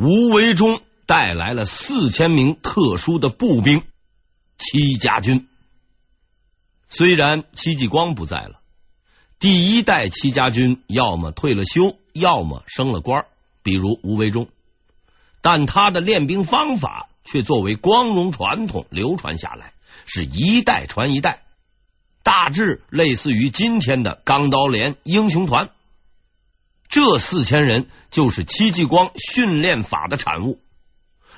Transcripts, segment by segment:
吴维忠带来了四千名特殊的步兵戚家军。虽然戚继光不在了，第一代戚家军要么退了休，要么升了官，比如吴维忠，但他的练兵方法却作为光荣传统流传下来，是一代传一代，大致类似于今天的钢刀连英雄团。这四千人就是戚继光训练法的产物。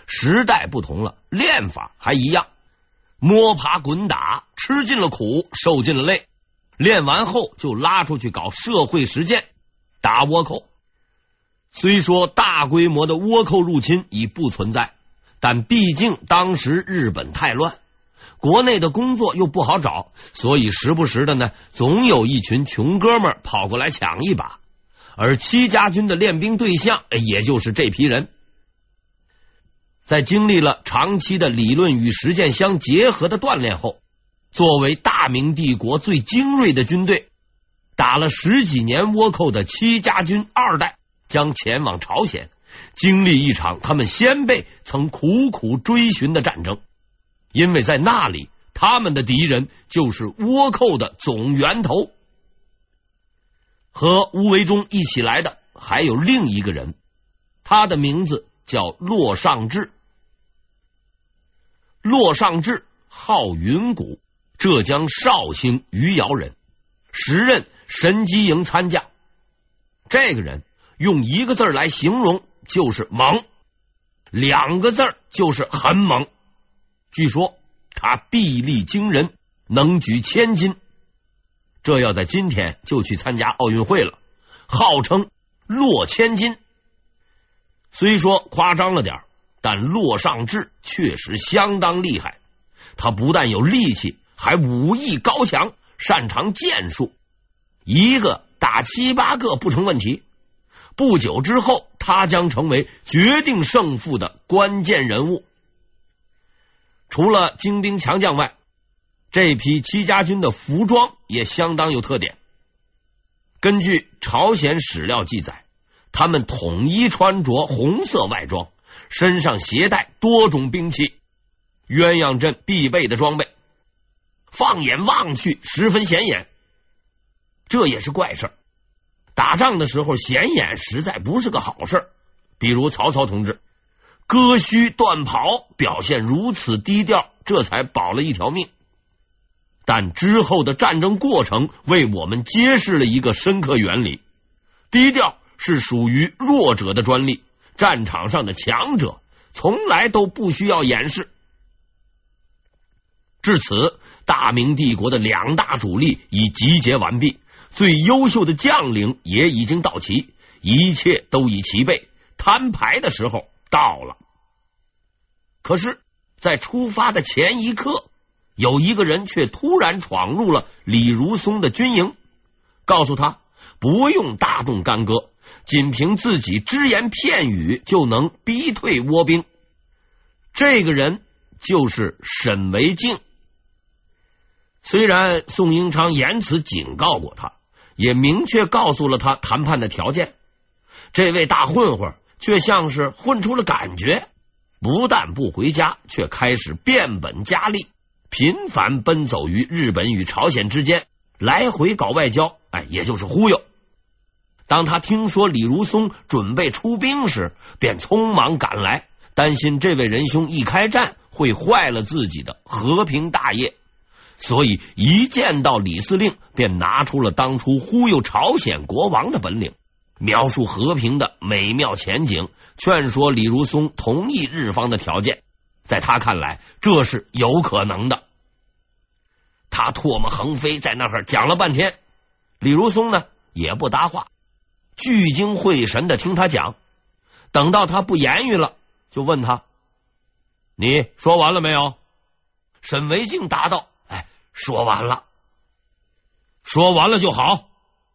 时代不同了，练法还一样，摸爬滚打，吃尽了苦，受尽了累。练完后就拉出去搞社会实践，打倭寇。虽说大规模的倭寇入侵已不存在，但毕竟当时日本太乱，国内的工作又不好找，所以时不时的呢，总有一群穷哥们跑过来抢一把。而戚家军的练兵对象，也就是这批人，在经历了长期的理论与实践相结合的锻炼后，作为大明帝国最精锐的军队，打了十几年倭寇的戚家军二代将前往朝鲜，经历一场他们先辈曾苦苦追寻的战争，因为在那里，他们的敌人就是倭寇的总源头。和吴维忠一起来的还有另一个人，他的名字叫骆尚志。骆尚志号云谷，浙江绍兴余姚人，时任神机营参将。这个人用一个字来形容就是猛，两个字就是很猛。据说他臂力惊人，能举千斤。这要在今天就去参加奥运会了，号称洛千金。虽说夸张了点，但骆尚志确实相当厉害。他不但有力气，还武艺高强，擅长剑术，一个打七八个不成问题。不久之后，他将成为决定胜负的关键人物。除了精兵强将外，这批戚家军的服装也相当有特点。根据朝鲜史料记载，他们统一穿着红色外装，身上携带多种兵器，鸳鸯阵必备的装备，放眼望去十分显眼。这也是怪事，打仗的时候显眼实在不是个好事。比如曹操同志割须断袍，表现如此低调，这才保了一条命。但之后的战争过程为我们揭示了一个深刻原理：低调是属于弱者的专利，战场上的强者从来都不需要掩饰。至此，大明帝国的两大主力已集结完毕，最优秀的将领也已经到齐，一切都已齐备，摊牌的时候到了。可是，在出发的前一刻。有一个人却突然闯入了李如松的军营，告诉他不用大动干戈，仅凭自己只言片语就能逼退倭兵。这个人就是沈维敬。虽然宋英昌言辞警告过他，也明确告诉了他谈判的条件，这位大混混却像是混出了感觉，不但不回家，却开始变本加厉。频繁奔走于日本与朝鲜之间，来回搞外交，哎，也就是忽悠。当他听说李如松准备出兵时，便匆忙赶来，担心这位仁兄一开战会坏了自己的和平大业，所以一见到李司令，便拿出了当初忽悠朝鲜国王的本领，描述和平的美妙前景，劝说李如松同意日方的条件。在他看来，这是有可能的。他唾沫横飞，在那儿讲了半天。李如松呢，也不搭话，聚精会神的听他讲。等到他不言语了，就问他：“你说完了没有？”沈维敬答道：“哎，说完了。说完了就好。”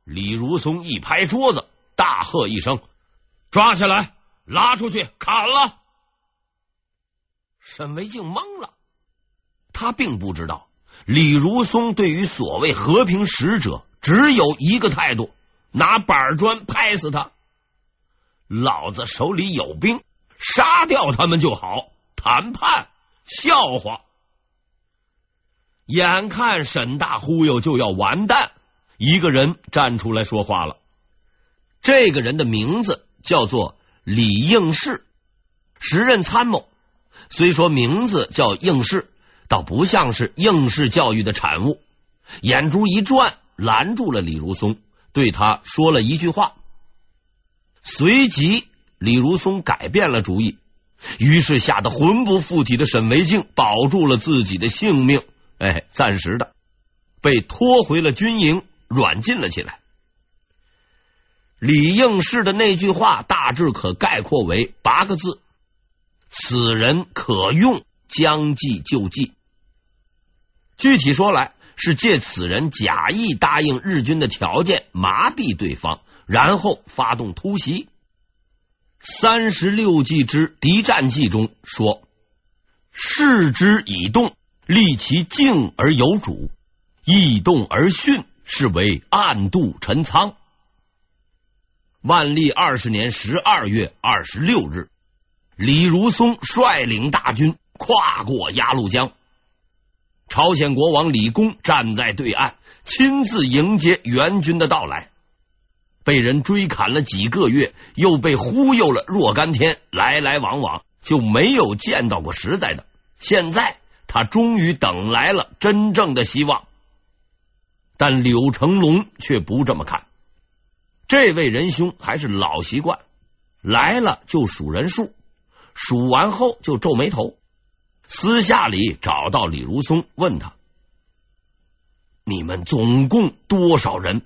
李如松一拍桌子，大喝一声：“抓起来，拉出去，砍了！”沈维敬懵了，他并不知道李如松对于所谓和平使者只有一个态度：拿板砖拍死他。老子手里有兵，杀掉他们就好。谈判笑话。眼看沈大忽悠就要完蛋，一个人站出来说话了。这个人的名字叫做李应世，时任参谋。虽说名字叫应试，倒不像是应试教育的产物。眼珠一转，拦住了李如松，对他说了一句话。随即，李如松改变了主意，于是吓得魂不附体的沈维静保住了自己的性命。哎，暂时的被拖回了军营，软禁了起来。李应试的那句话大致可概括为八个字。此人可用，将计就计。具体说来，是借此人假意答应日军的条件，麻痹对方，然后发动突袭。三十六计之敌战计中说：“示之以动，立其静而有主；易动而徇，是为暗度陈仓。”万历二十年十二月二十六日。李如松率领大军跨过鸭绿江，朝鲜国王李恭站在对岸，亲自迎接援军的到来。被人追砍了几个月，又被忽悠了若干天，来来往往就没有见到过实在的。现在他终于等来了真正的希望，但柳成龙却不这么看。这位仁兄还是老习惯，来了就数人数。数完后就皱眉头，私下里找到李如松，问他：“你们总共多少人？”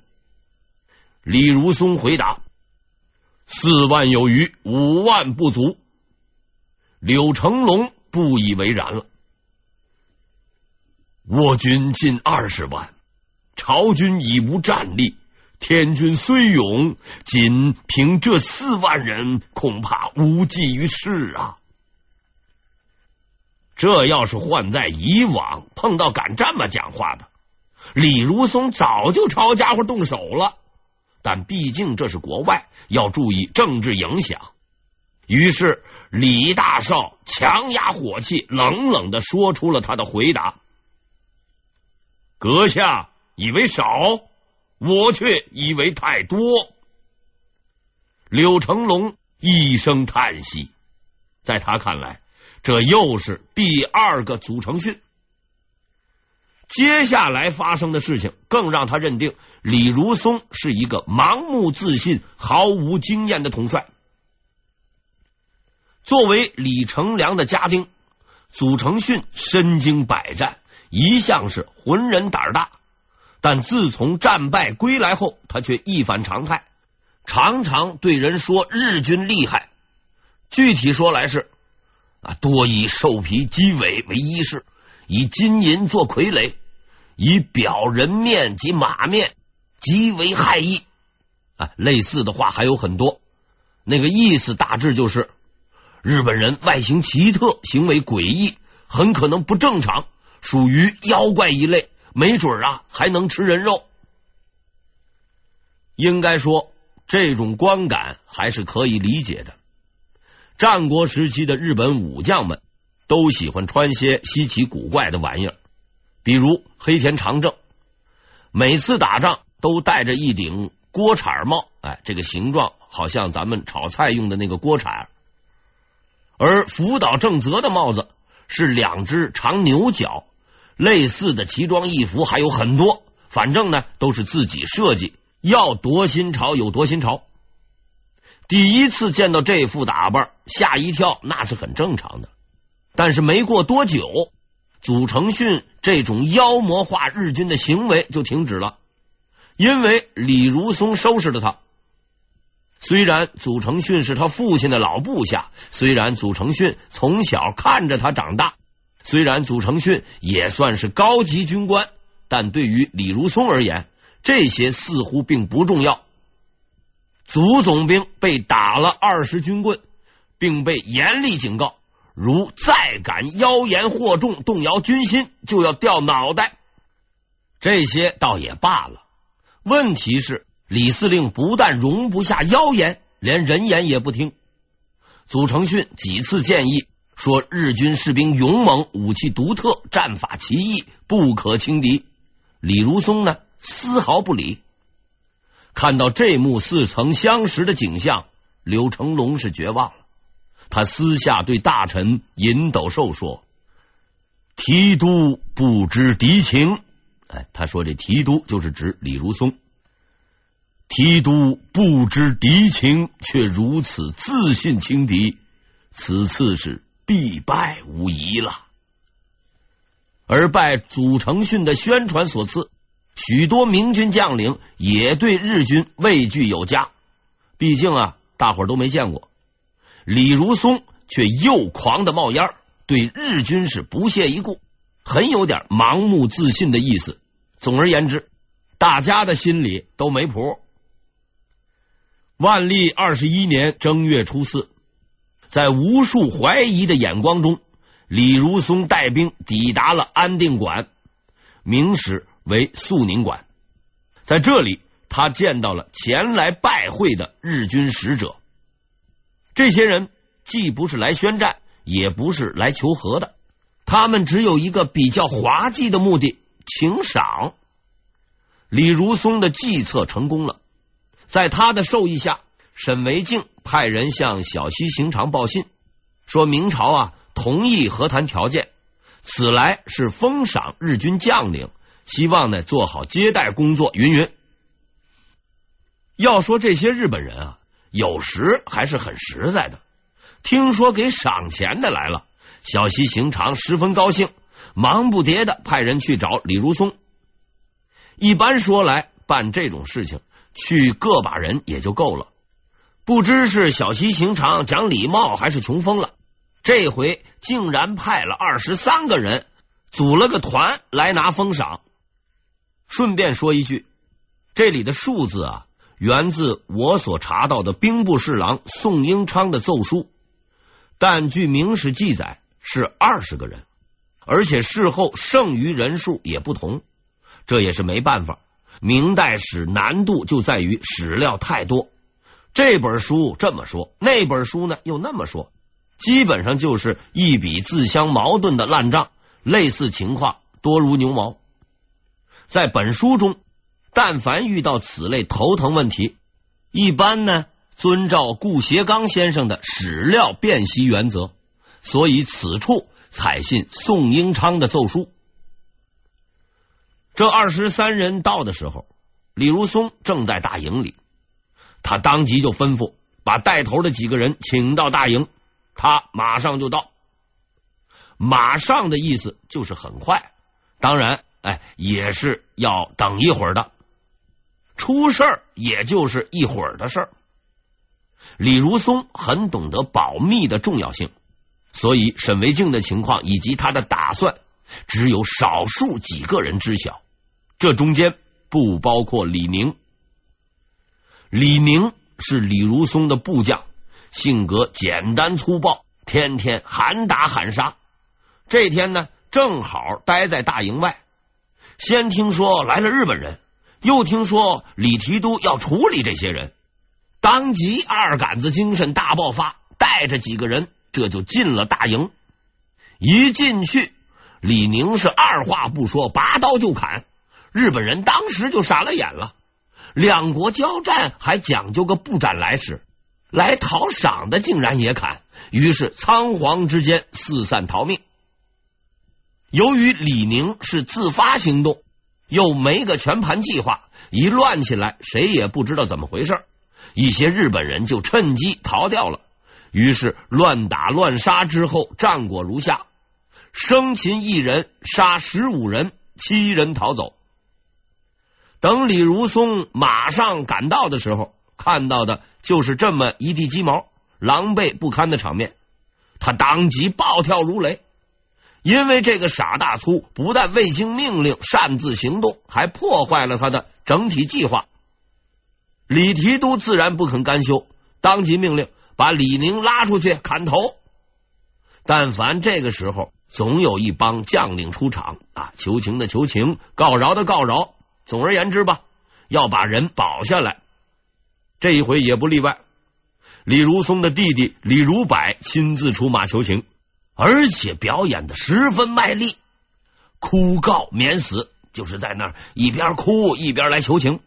李如松回答：“四万有余，五万不足。”柳成龙不以为然了：“我军近二十万，朝军已无战力。”天军虽勇，仅凭这四万人，恐怕无济于事啊！这要是换在以往，碰到敢这么讲话的，李如松早就抄家伙动手了。但毕竟这是国外，要注意政治影响。于是李大少强压火气，冷冷的说出了他的回答：“阁下以为少？”我却以为太多。柳成龙一声叹息，在他看来，这又是第二个祖承训。接下来发生的事情，更让他认定李如松是一个盲目自信、毫无经验的统帅。作为李成梁的家丁，祖承训身经百战，一向是浑人胆大。但自从战败归来后，他却一反常态，常常对人说日军厉害。具体说来是啊，多以兽皮鸡尾为衣饰，以金银做傀儡，以表人面及马面，极为骇异。啊，类似的话还有很多。那个意思大致就是日本人外形奇特，行为诡异，很可能不正常，属于妖怪一类。没准啊，还能吃人肉。应该说，这种观感还是可以理解的。战国时期的日本武将们都喜欢穿些稀奇古怪的玩意儿，比如黑田长政，每次打仗都戴着一顶锅铲帽，哎，这个形状好像咱们炒菜用的那个锅铲。而福岛正则的帽子是两只长牛角。类似的奇装异服还有很多，反正呢都是自己设计，要多新潮有多新潮。第一次见到这副打扮，吓一跳，那是很正常的。但是没过多久，祖承训这种妖魔化日军的行为就停止了，因为李如松收拾了他。虽然祖承训是他父亲的老部下，虽然祖承训从小看着他长大。虽然祖承训也算是高级军官，但对于李如松而言，这些似乎并不重要。祖总兵被打了二十军棍，并被严厉警告：如再敢妖言惑众，动摇军心，就要掉脑袋。这些倒也罢了，问题是李司令不但容不下妖言，连人言也不听。祖承训几次建议说，日军士兵勇猛，武器独特，战法奇异，不可轻敌。李如松呢，丝毫不理。看到这幕似曾相识的景象，刘成龙是绝望了。他私下对大臣尹斗寿说：“提督不知敌情。”哎，他说这提督就是指李如松。提督不知敌情，却如此自信轻敌，此次是必败无疑了。而拜祖承训的宣传所赐，许多明军将领也对日军畏惧有加。毕竟啊，大伙都没见过。李如松却又狂的冒烟，对日军是不屑一顾，很有点盲目自信的意思。总而言之，大家的心里都没谱。万历二十一年正月初四，在无数怀疑的眼光中，李如松带兵抵达了安定馆，明史为肃宁馆。在这里，他见到了前来拜会的日军使者。这些人既不是来宣战，也不是来求和的，他们只有一个比较滑稽的目的：请赏。李如松的计策成功了。在他的授意下，沈维敬派人向小西行长报信，说明朝啊同意和谈条件，此来是封赏日军将领，希望呢做好接待工作。云云。要说这些日本人啊，有时还是很实在的。听说给赏钱的来了，小西行长十分高兴，忙不迭的派人去找李如松。一般说来，办这种事情。去个把人也就够了，不知是小西行长讲礼貌还是穷疯了，这回竟然派了二十三个人组了个团来拿封赏。顺便说一句，这里的数字啊，源自我所查到的兵部侍郎宋英昌的奏书，但据明史记载是二十个人，而且事后剩余人数也不同，这也是没办法。明代史难度就在于史料太多，这本书这么说，那本书呢又那么说，基本上就是一笔自相矛盾的烂账。类似情况多如牛毛。在本书中，但凡遇到此类头疼问题，一般呢遵照顾颉刚先生的史料辨析原则，所以此处采信宋英昌的奏书。这二十三人到的时候，李如松正在大营里，他当即就吩咐把带头的几个人请到大营，他马上就到。马上的意思就是很快，当然，哎，也是要等一会儿的。出事儿也就是一会儿的事儿。李如松很懂得保密的重要性，所以沈维敬的情况以及他的打算，只有少数几个人知晓。这中间不包括李宁。李宁是李如松的部将，性格简单粗暴，天天喊打喊杀。这天呢，正好待在大营外，先听说来了日本人，又听说李提督要处理这些人，当即二杆子精神大爆发，带着几个人这就进了大营。一进去，李宁是二话不说，拔刀就砍。日本人当时就傻了眼了，两国交战还讲究个不斩来使，来讨赏的竟然也砍，于是仓皇之间四散逃命。由于李宁是自发行动，又没个全盘计划，一乱起来，谁也不知道怎么回事，一些日本人就趁机逃掉了。于是乱打乱杀之后，战果如下：生擒一人，杀十五人，七人逃走。等李如松马上赶到的时候，看到的就是这么一地鸡毛、狼狈不堪的场面。他当即暴跳如雷，因为这个傻大粗不但未经命令擅自行动，还破坏了他的整体计划。李提督自然不肯甘休，当即命令把李宁拉出去砍头。但凡这个时候，总有一帮将领出场啊，求情的求情，告饶的告饶。总而言之吧，要把人保下来。这一回也不例外。李如松的弟弟李如柏亲自出马求情，而且表演的十分卖力，哭告免死，就是在那儿一边哭一边来求情。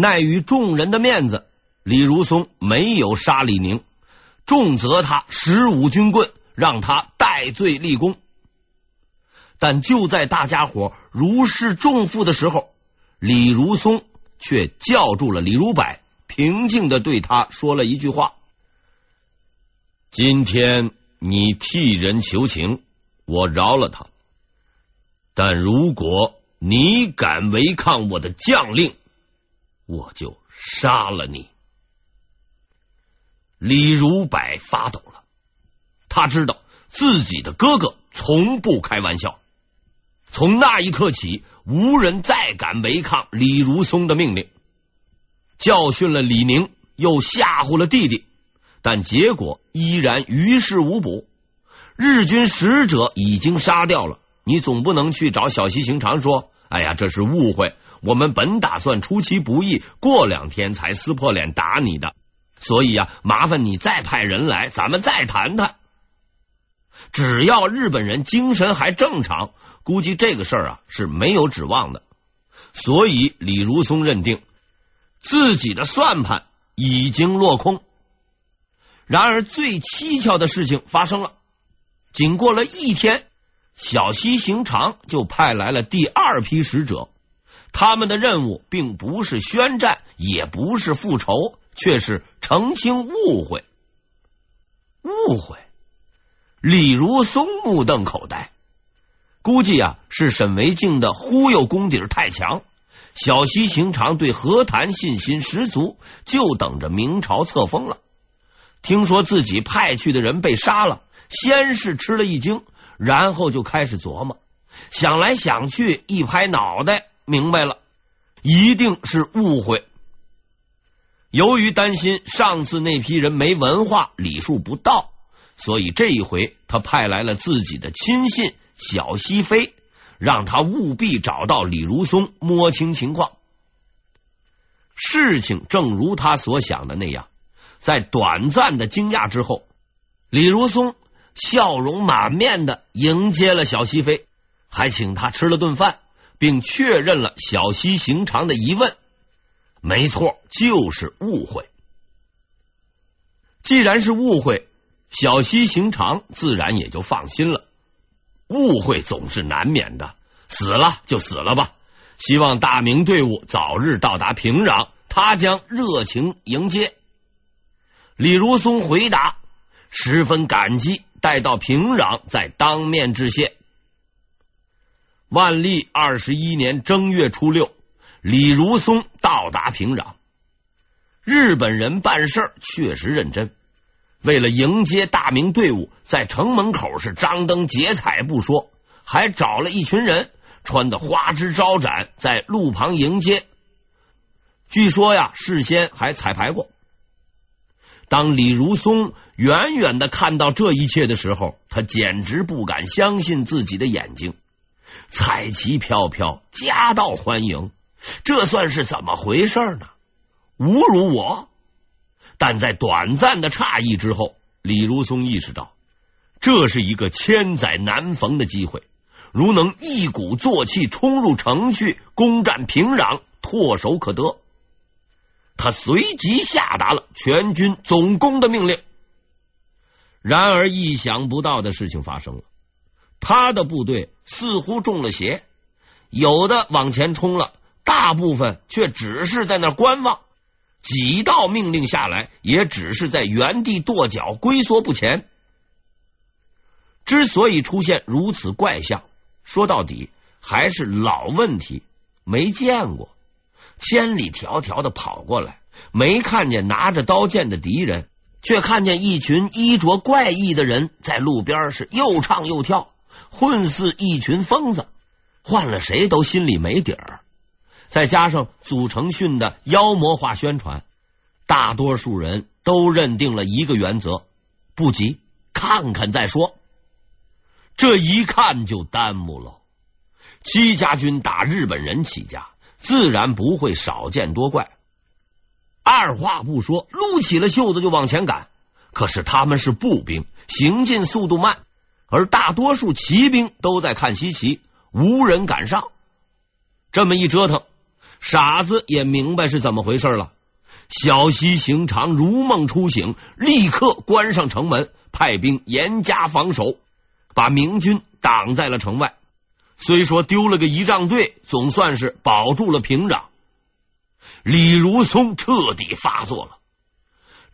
碍于众人的面子，李如松没有杀李宁，重责他十五军棍，让他戴罪立功。但就在大家伙如释重负的时候，李如松却叫住了李如柏。平静的对他说了一句话：“今天你替人求情，我饶了他。但如果你敢违抗我的将令，我就杀了你。”李如柏发抖了，他知道自己的哥哥从不开玩笑。从那一刻起，无人再敢违抗李如松的命令。教训了李宁，又吓唬了弟弟，但结果依然于事无补。日军使者已经杀掉了，你总不能去找小西行长说：“哎呀，这是误会，我们本打算出其不意，过两天才撕破脸打你的，所以呀，麻烦你再派人来，咱们再谈谈。”只要日本人精神还正常，估计这个事儿啊是没有指望的。所以李如松认定。自己的算盘已经落空，然而最蹊跷的事情发生了。仅过了一天，小西行长就派来了第二批使者。他们的任务并不是宣战，也不是复仇，却是澄清误会。误会？李如松目瞪口呆，估计啊是沈维静的忽悠功底太强。小西行长对和谈信心十足，就等着明朝册封了。听说自己派去的人被杀了，先是吃了一惊，然后就开始琢磨，想来想去，一拍脑袋，明白了，一定是误会。由于担心上次那批人没文化，礼数不到，所以这一回他派来了自己的亲信小西飞。让他务必找到李如松，摸清情况。事情正如他所想的那样，在短暂的惊讶之后，李如松笑容满面的迎接了小西飞，还请他吃了顿饭，并确认了小西行长的疑问。没错，就是误会。既然是误会，小西行长自然也就放心了。误会总是难免的，死了就死了吧。希望大明队伍早日到达平壤，他将热情迎接。李如松回答，十分感激，待到平壤再当面致谢。万历二十一年正月初六，李如松到达平壤。日本人办事确实认真。为了迎接大明队伍，在城门口是张灯结彩不说，还找了一群人穿的花枝招展，在路旁迎接。据说呀，事先还彩排过。当李如松远远的看到这一切的时候，他简直不敢相信自己的眼睛。彩旗飘飘，夹道欢迎，这算是怎么回事呢？侮辱我！但在短暂的诧异之后，李如松意识到这是一个千载难逢的机会，如能一鼓作气冲入城去攻占平壤，唾手可得。他随即下达了全军总攻的命令。然而，意想不到的事情发生了，他的部队似乎中了邪，有的往前冲了，大部分却只是在那观望。几道命令下来，也只是在原地跺脚，龟缩不前。之所以出现如此怪象，说到底还是老问题，没见过，千里迢迢的跑过来，没看见拿着刀剑的敌人，却看见一群衣着怪异的人在路边是又唱又跳，混似一群疯子，换了谁都心里没底儿。再加上祖承训的妖魔化宣传，大多数人都认定了一个原则：不急，看看再说。这一看就耽误了。戚家军打日本人起家，自然不会少见多怪。二话不说，撸起了袖子就往前赶。可是他们是步兵，行进速度慢，而大多数骑兵都在看稀奇，无人赶上。这么一折腾，傻子也明白是怎么回事了。小西行长如梦初醒，立刻关上城门，派兵严加防守，把明军挡在了城外。虽说丢了个仪仗队，总算是保住了平壤。李如松彻底发作了，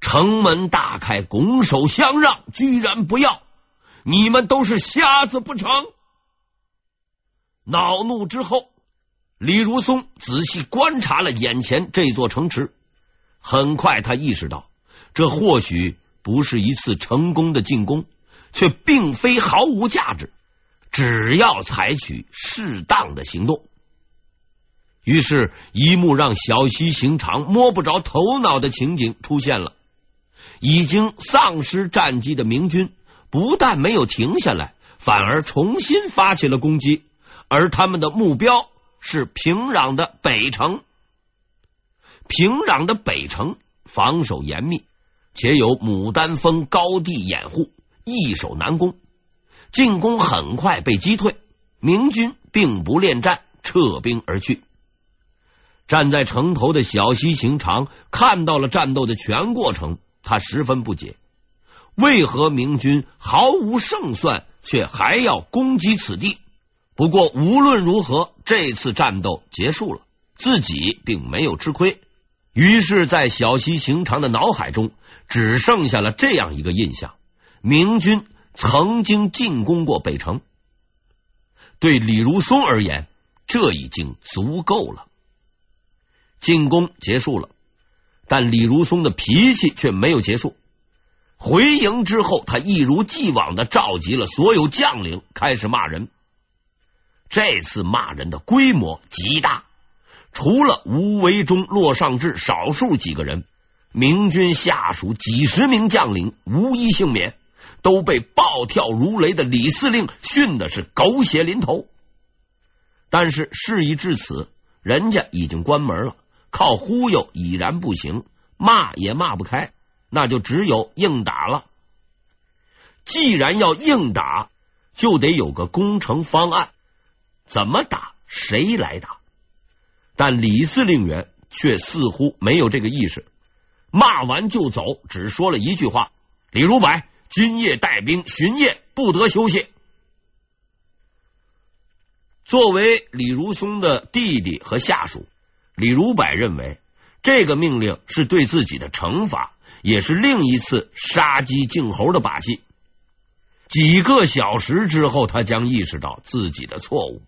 城门大开，拱手相让，居然不要！你们都是瞎子不成？恼怒之后，李如松仔细观察了眼前这座城池，很快他意识到，这或许不是一次成功的进攻，却并非毫无价值。只要采取适当的行动，于是，一幕让小西行长摸不着头脑的情景出现了。已经丧失战机的明军不但没有停下来，反而重新发起了攻击，而他们的目标是平壤的北城。平壤的北城防守严密，且有牡丹峰高地掩护，易守难攻。进攻很快被击退，明军并不恋战，撤兵而去。站在城头的小西行长看到了战斗的全过程，他十分不解，为何明军毫无胜算，却还要攻击此地？不过无论如何，这次战斗结束了，自己并没有吃亏。于是，在小西行长的脑海中，只剩下了这样一个印象：明军。曾经进攻过北城，对李如松而言，这已经足够了。进攻结束了，但李如松的脾气却没有结束。回营之后，他一如既往的召集了所有将领，开始骂人。这次骂人的规模极大，除了吴维忠、骆尚志少数几个人，明军下属几十名将领无一幸免。都被暴跳如雷的李司令训的是狗血淋头，但是事已至此，人家已经关门了，靠忽悠已然不行，骂也骂不开，那就只有硬打了。既然要硬打，就得有个攻城方案，怎么打，谁来打？但李司令员却似乎没有这个意识，骂完就走，只说了一句话：“李如柏。”今夜带兵巡夜，不得休息。作为李如松的弟弟和下属，李如柏认为这个命令是对自己的惩罚，也是另一次杀鸡儆猴的把戏。几个小时之后，他将意识到自己的错误。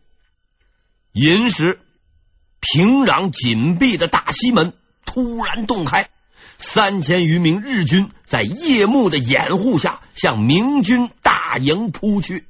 寅时，平壤紧闭的大西门突然洞开。三千余名日军在夜幕的掩护下向明军大营扑去。